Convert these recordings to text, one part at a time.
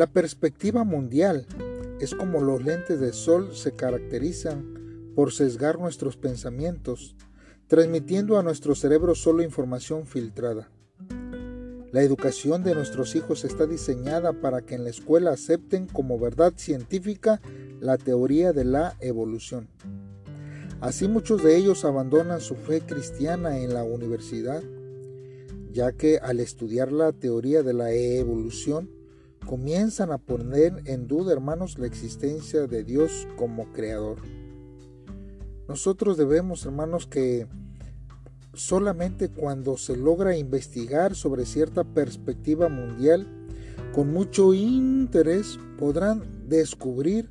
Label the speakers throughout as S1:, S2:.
S1: La perspectiva mundial es como los lentes de sol se caracterizan por sesgar nuestros pensamientos, transmitiendo a nuestro cerebro solo información filtrada. La educación de nuestros hijos está diseñada para que en la escuela acepten como verdad científica la teoría de la evolución. Así muchos de ellos abandonan su fe cristiana en la universidad, ya que al estudiar la teoría de la evolución, comienzan a poner en duda, hermanos, la existencia de Dios como creador. Nosotros debemos, hermanos, que solamente cuando se logra investigar sobre cierta perspectiva mundial, con mucho interés podrán descubrir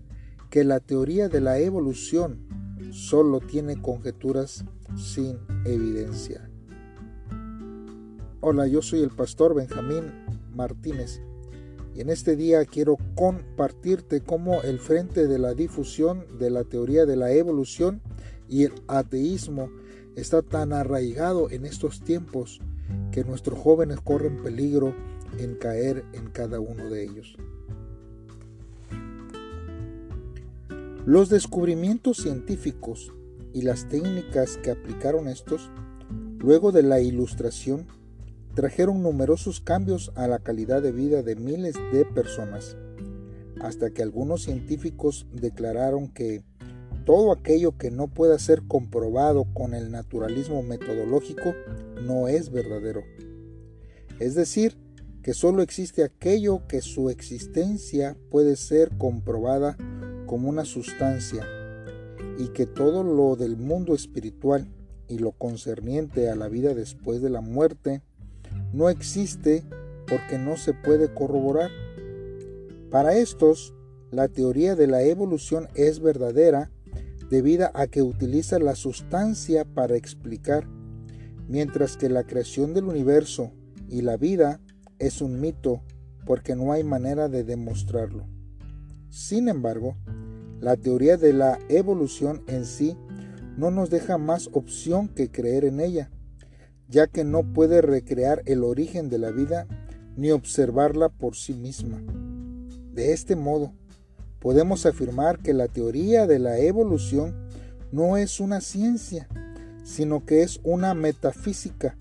S1: que la teoría de la evolución solo tiene conjeturas sin evidencia. Hola, yo soy el pastor Benjamín Martínez en este día quiero compartirte cómo el frente de la difusión de la teoría de la evolución y el ateísmo está tan arraigado en estos tiempos que nuestros jóvenes corren peligro en caer en cada uno de ellos. Los descubrimientos científicos y las técnicas que aplicaron estos, luego de la ilustración, trajeron numerosos cambios a la calidad de vida de miles de personas, hasta que algunos científicos declararon que todo aquello que no pueda ser comprobado con el naturalismo metodológico no es verdadero. Es decir, que solo existe aquello que su existencia puede ser comprobada como una sustancia y que todo lo del mundo espiritual y lo concerniente a la vida después de la muerte no existe porque no se puede corroborar. Para estos, la teoría de la evolución es verdadera debido a que utiliza la sustancia para explicar, mientras que la creación del universo y la vida es un mito porque no hay manera de demostrarlo. Sin embargo, la teoría de la evolución en sí no nos deja más opción que creer en ella, ya que no puede recrear el origen de la vida ni observarla por sí misma. De este modo, podemos afirmar que la teoría de la evolución no es una ciencia, sino que es una metafísica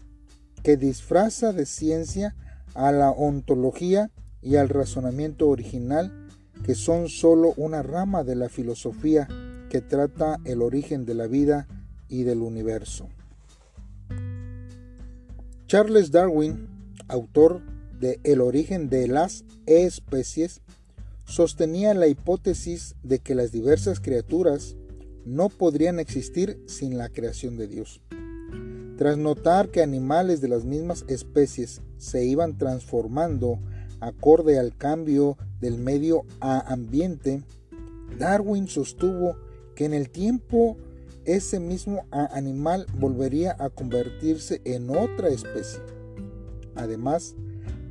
S1: que disfraza de ciencia a la ontología y al razonamiento original, que son sólo una rama de la filosofía que trata el origen de la vida y del universo. Charles Darwin, autor de El origen de las especies, sostenía la hipótesis de que las diversas criaturas no podrían existir sin la creación de Dios. Tras notar que animales de las mismas especies se iban transformando acorde al cambio del medio ambiente, Darwin sostuvo que en el tiempo ese mismo animal volvería a convertirse en otra especie. Además,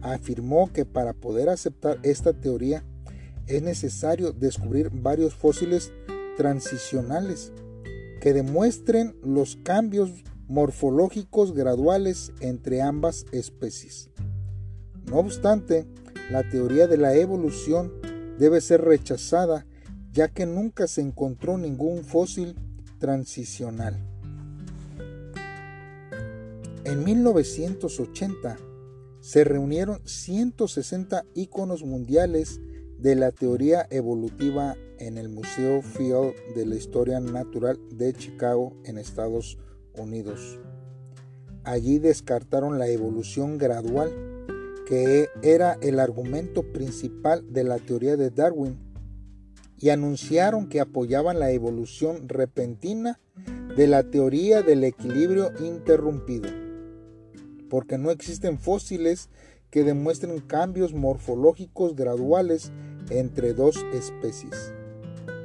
S1: afirmó que para poder aceptar esta teoría es necesario descubrir varios fósiles transicionales que demuestren los cambios morfológicos graduales entre ambas especies. No obstante, la teoría de la evolución debe ser rechazada ya que nunca se encontró ningún fósil transicional. En 1980 se reunieron 160 íconos mundiales de la teoría evolutiva en el Museo Field de la Historia Natural de Chicago en Estados Unidos. Allí descartaron la evolución gradual, que era el argumento principal de la teoría de Darwin, y anunciaron que apoyaban la evolución repentina de la teoría del equilibrio interrumpido, porque no existen fósiles que demuestren cambios morfológicos graduales entre dos especies.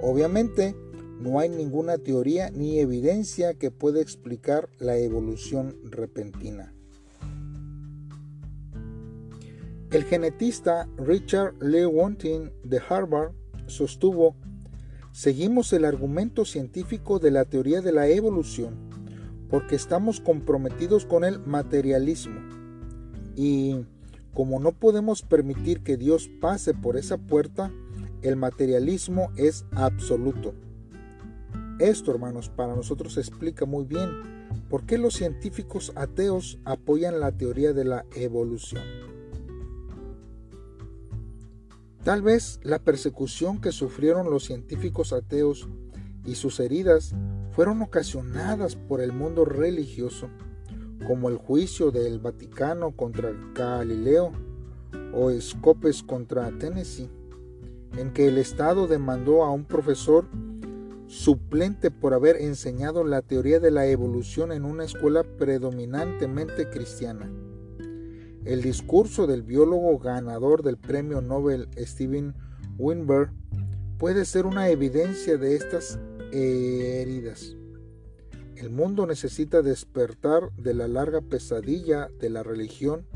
S1: Obviamente, no hay ninguna teoría ni evidencia que pueda explicar la evolución repentina. El genetista Richard Lewontin de Harvard sostuvo, seguimos el argumento científico de la teoría de la evolución porque estamos comprometidos con el materialismo y como no podemos permitir que Dios pase por esa puerta, el materialismo es absoluto. Esto, hermanos, para nosotros explica muy bien por qué los científicos ateos apoyan la teoría de la evolución. Tal vez la persecución que sufrieron los científicos ateos y sus heridas fueron ocasionadas por el mundo religioso como el juicio del Vaticano contra Galileo o Scopes contra Tennessee, en que el Estado demandó a un profesor suplente por haber enseñado la teoría de la evolución en una escuela predominantemente cristiana. El discurso del biólogo ganador del premio Nobel Steven Weinberg puede ser una evidencia de estas heridas. El mundo necesita despertar de la larga pesadilla de la religión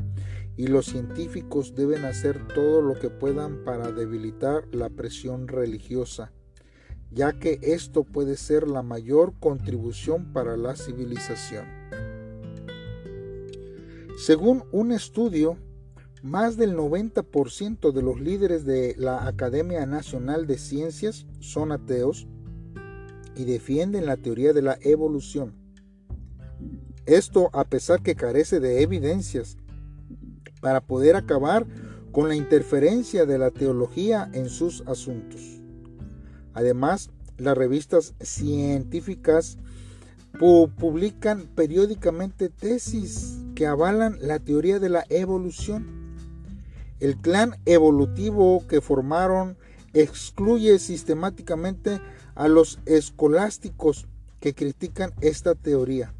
S1: y los científicos deben hacer todo lo que puedan para debilitar la presión religiosa, ya que esto puede ser la mayor contribución para la civilización. Según un estudio, más del 90% de los líderes de la Academia Nacional de Ciencias son ateos y defienden la teoría de la evolución. Esto a pesar que carece de evidencias para poder acabar con la interferencia de la teología en sus asuntos. Además, las revistas científicas publican periódicamente tesis que avalan la teoría de la evolución. El clan evolutivo que formaron excluye sistemáticamente a los escolásticos que critican esta teoría.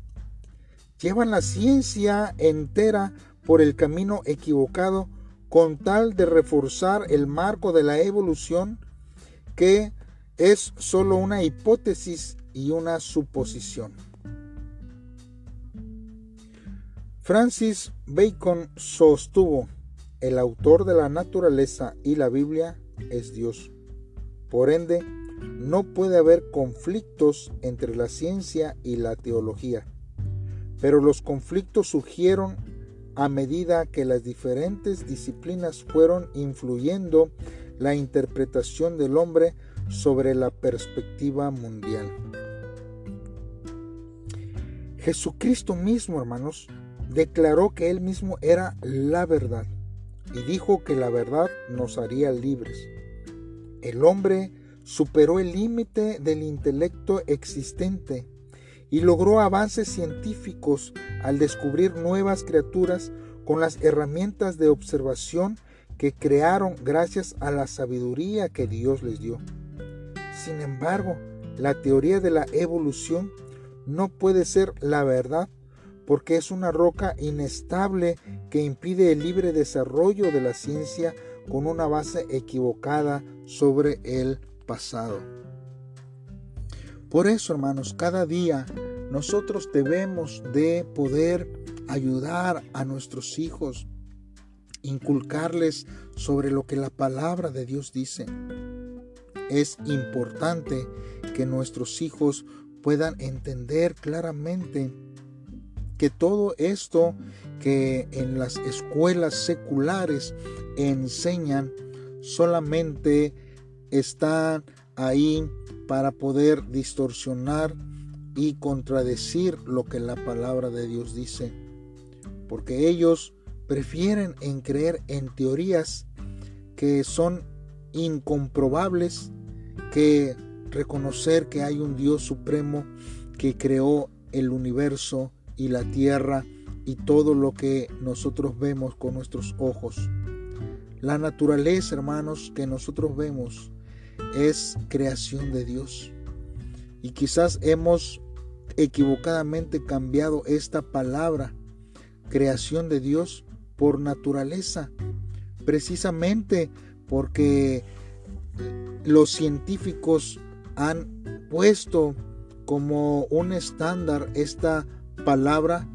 S1: Llevan la ciencia entera por el camino equivocado con tal de reforzar el marco de la evolución que es solo una hipótesis y una suposición. Francis Bacon sostuvo, el autor de la naturaleza y la Biblia es Dios. Por ende, no puede haber conflictos entre la ciencia y la teología, pero los conflictos surgieron a medida que las diferentes disciplinas fueron influyendo la interpretación del hombre sobre la perspectiva mundial. Jesucristo mismo, hermanos, declaró que Él mismo era la verdad y dijo que la verdad nos haría libres. El hombre superó el límite del intelecto existente y logró avances científicos al descubrir nuevas criaturas con las herramientas de observación que crearon gracias a la sabiduría que Dios les dio. Sin embargo, la teoría de la evolución no puede ser la verdad porque es una roca inestable que impide el libre desarrollo de la ciencia con una base equivocada sobre el pasado. Por eso, hermanos, cada día nosotros debemos de poder ayudar a nuestros hijos, inculcarles sobre lo que la palabra de Dios dice. Es importante que nuestros hijos puedan entender claramente que todo esto que en las escuelas seculares enseñan solamente están ahí para poder distorsionar y contradecir lo que la palabra de Dios dice. Porque ellos prefieren en creer en teorías que son incomprobables que reconocer que hay un Dios supremo que creó el universo y la tierra y todo lo que nosotros vemos con nuestros ojos. La naturaleza, hermanos, que nosotros vemos es creación de Dios. Y quizás hemos equivocadamente cambiado esta palabra, creación de Dios, por naturaleza, precisamente porque los científicos han puesto como un estándar esta palabra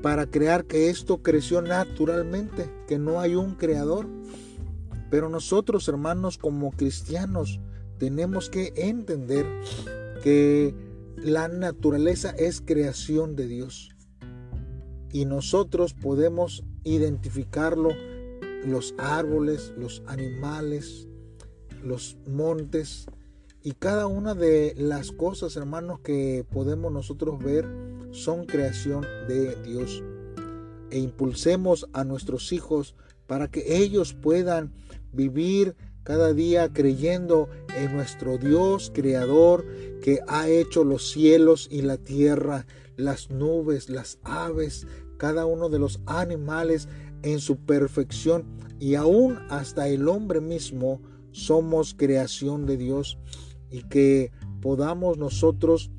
S1: para crear que esto creció naturalmente, que no hay un creador. Pero nosotros, hermanos, como cristianos, tenemos que entender que la naturaleza es creación de Dios. Y nosotros podemos identificarlo los árboles, los animales, los montes y cada una de las cosas, hermanos, que podemos nosotros ver son creación de Dios. E impulsemos a nuestros hijos para que ellos puedan vivir cada día creyendo en nuestro Dios creador que ha hecho los cielos y la tierra, las nubes, las aves, cada uno de los animales en su perfección y aún hasta el hombre mismo somos creación de Dios y que podamos nosotros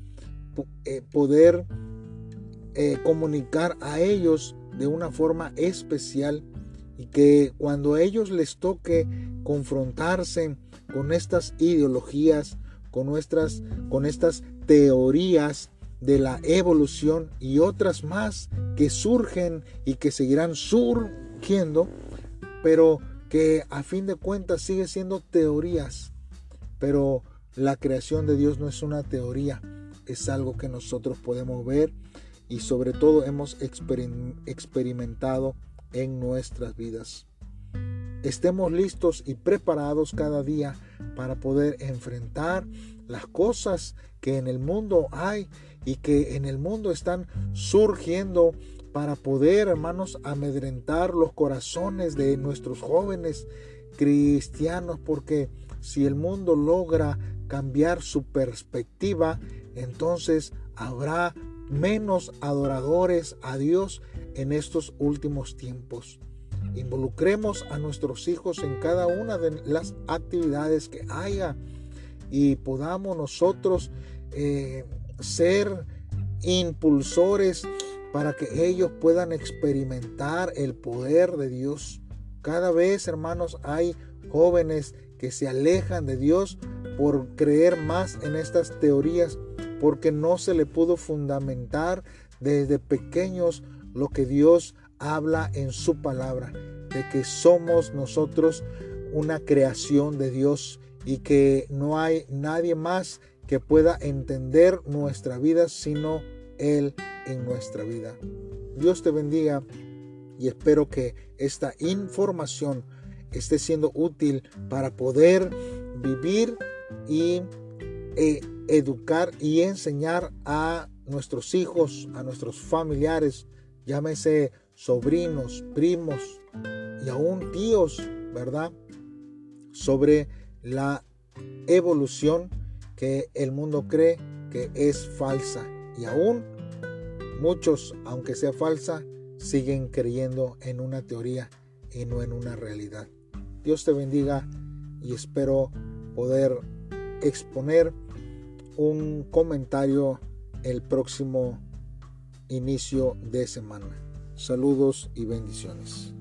S1: eh, poder eh, comunicar a ellos de una forma especial y que cuando a ellos les toque confrontarse con estas ideologías, con nuestras con estas teorías de la evolución y otras más que surgen y que seguirán surgiendo, pero que a fin de cuentas sigue siendo teorías. Pero la creación de Dios no es una teoría, es algo que nosotros podemos ver y sobre todo hemos experimentado en nuestras vidas. Estemos listos y preparados cada día para poder enfrentar las cosas que en el mundo hay y que en el mundo están surgiendo para poder, hermanos, amedrentar los corazones de nuestros jóvenes cristianos, porque si el mundo logra cambiar su perspectiva, entonces habrá menos adoradores a Dios en estos últimos tiempos. Involucremos a nuestros hijos en cada una de las actividades que haya y podamos nosotros eh, ser impulsores para que ellos puedan experimentar el poder de Dios. Cada vez, hermanos, hay jóvenes que se alejan de Dios por creer más en estas teorías, porque no se le pudo fundamentar desde pequeños lo que Dios habla en su palabra, de que somos nosotros una creación de Dios y que no hay nadie más que pueda entender nuestra vida sino Él en nuestra vida. Dios te bendiga y espero que esta información esté siendo útil para poder vivir y e, educar y enseñar a nuestros hijos, a nuestros familiares, llámese sobrinos, primos y aún tíos, ¿verdad? Sobre la evolución que el mundo cree que es falsa. Y aún muchos, aunque sea falsa, siguen creyendo en una teoría y no en una realidad. Dios te bendiga y espero poder exponer un comentario el próximo inicio de semana. Saludos y bendiciones.